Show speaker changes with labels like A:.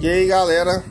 A: E aí galera,